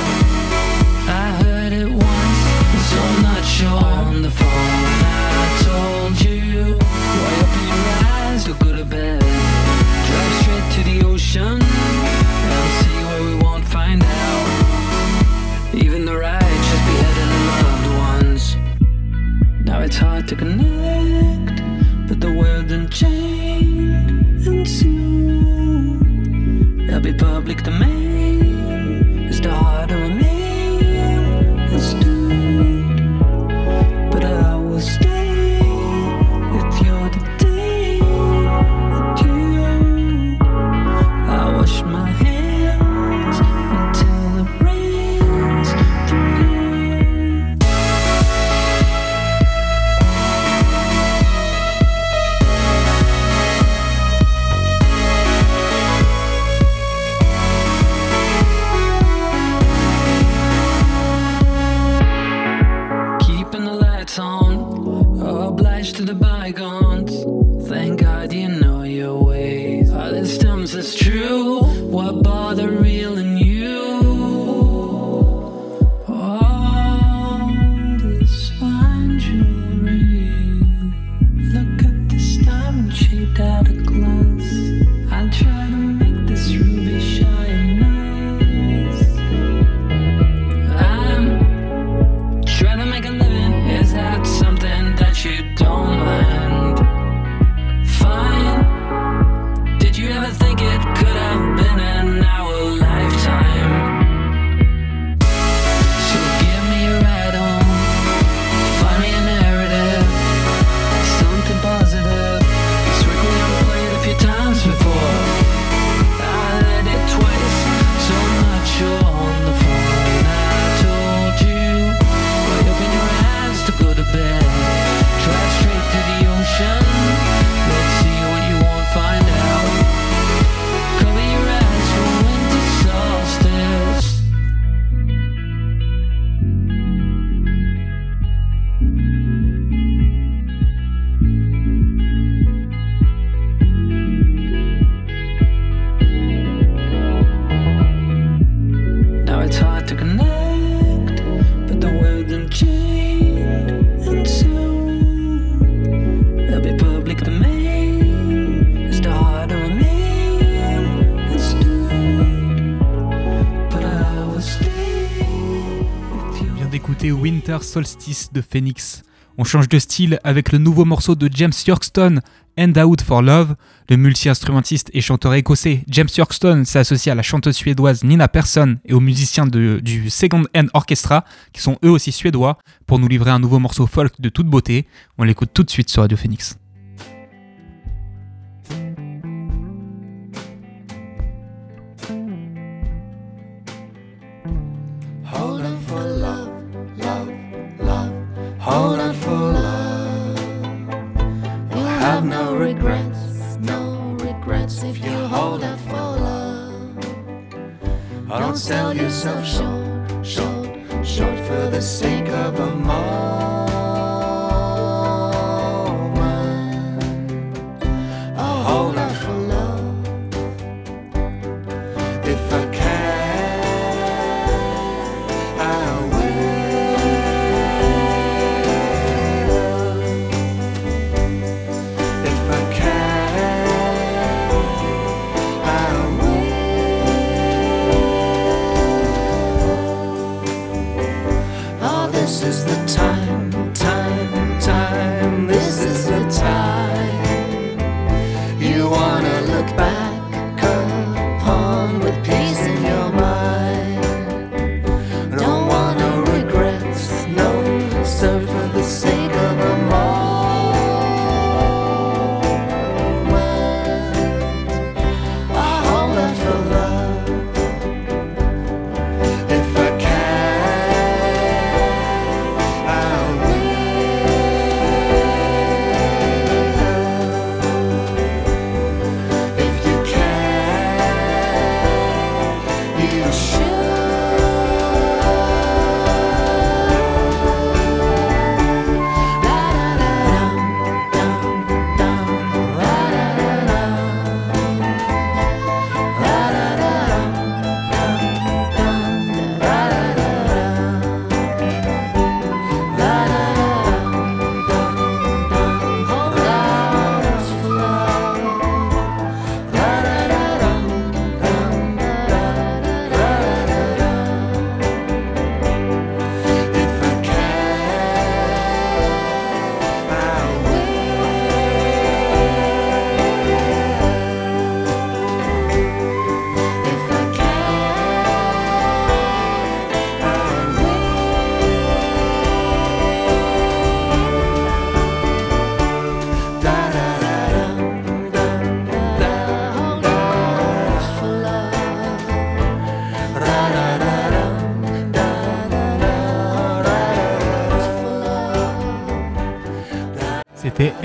I heard it once, so I'm not sure on the phone. I told you, why open your eyes, look good or bad. Drive straight to the ocean, and see where we won't find out. Even the righteous beheaded loved ones. Now it's hard to connect, but the world didn't change, and soon there'll be public domain. Solstice de Phoenix. On change de style avec le nouveau morceau de James Yorkston, End Out for Love. Le multi-instrumentiste et chanteur écossais James Yorkston s'est associé à la chanteuse suédoise Nina Persson et aux musiciens du Second Hand Orchestra, qui sont eux aussi suédois, pour nous livrer un nouveau morceau folk de toute beauté. On l'écoute tout de suite sur Radio Phoenix. Hold on for love. You'll have no regrets, no regrets if you hold out for love. Don't sell yourself short, short, short for the sake of a moment.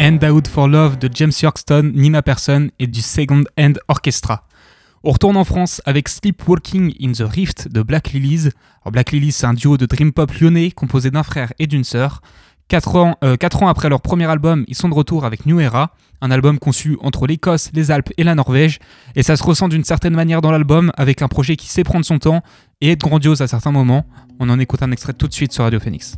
End Out for Love de James Yorkston, Nina Persson et du Second Hand Orchestra. On retourne en France avec Sleepwalking in the Rift de Black Lilies. Black Lilies, c'est un duo de dream pop lyonnais composé d'un frère et d'une sœur. Quatre ans, euh, quatre ans après leur premier album, ils sont de retour avec New Era, un album conçu entre l'Écosse, les Alpes et la Norvège. Et ça se ressent d'une certaine manière dans l'album, avec un projet qui sait prendre son temps et être grandiose à certains moments. On en écoute un extrait tout de suite sur Radio Phoenix.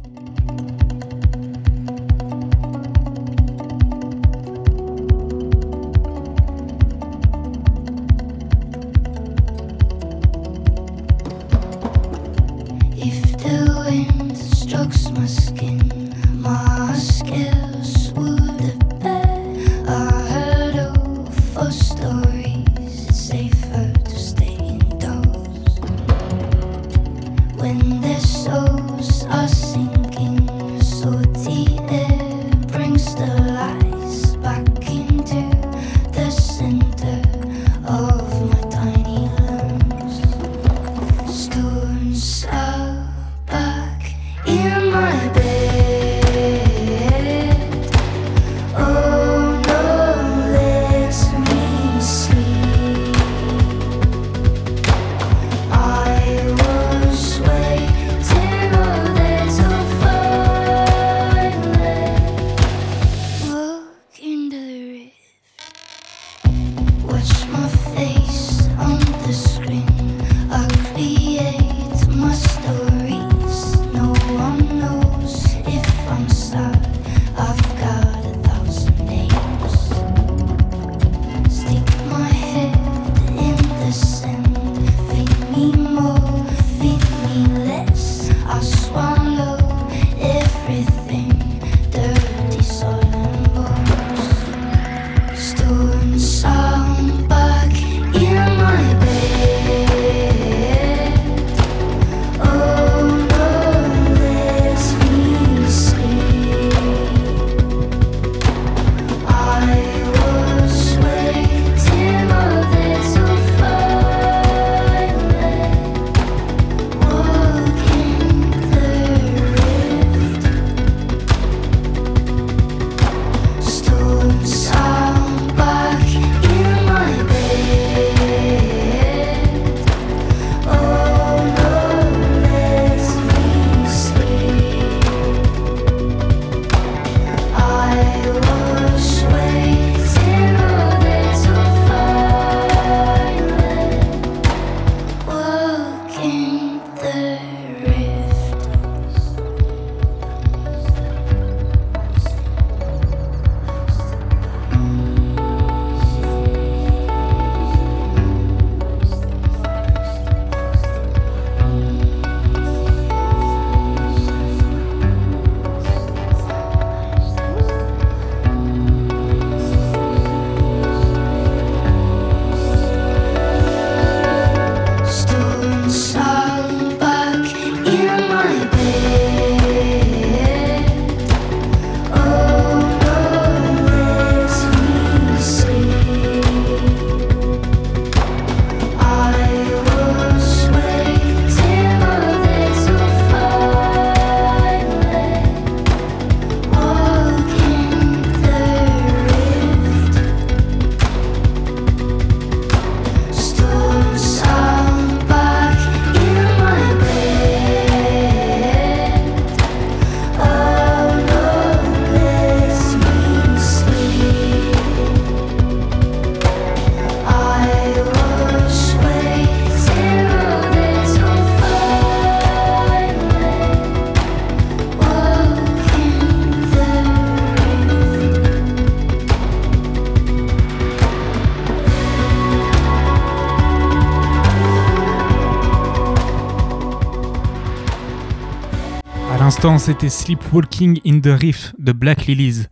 C'était Sleepwalking in the Reef de Black Lilies.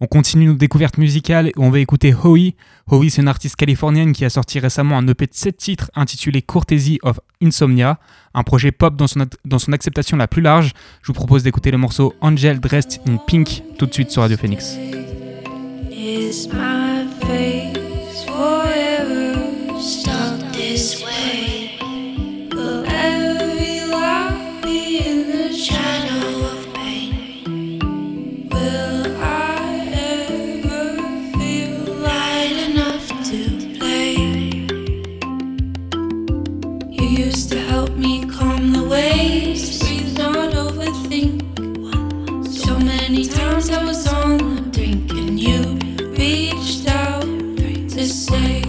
On continue nos découvertes musicales et on va écouter Hoey. Hoey, c'est une artiste californienne qui a sorti récemment un EP de 7 titres intitulé Courtesy of Insomnia, un projet pop dans son, dans son acceptation la plus large. Je vous propose d'écouter le morceau Angel Dressed in Pink tout de suite sur Radio Phoenix. I was on the brink and you reached out to save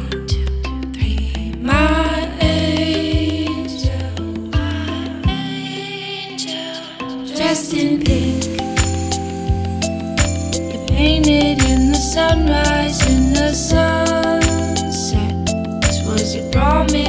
my angel, my angel, dressed in pink. Painted in the sunrise, in the sunset. Was your promise.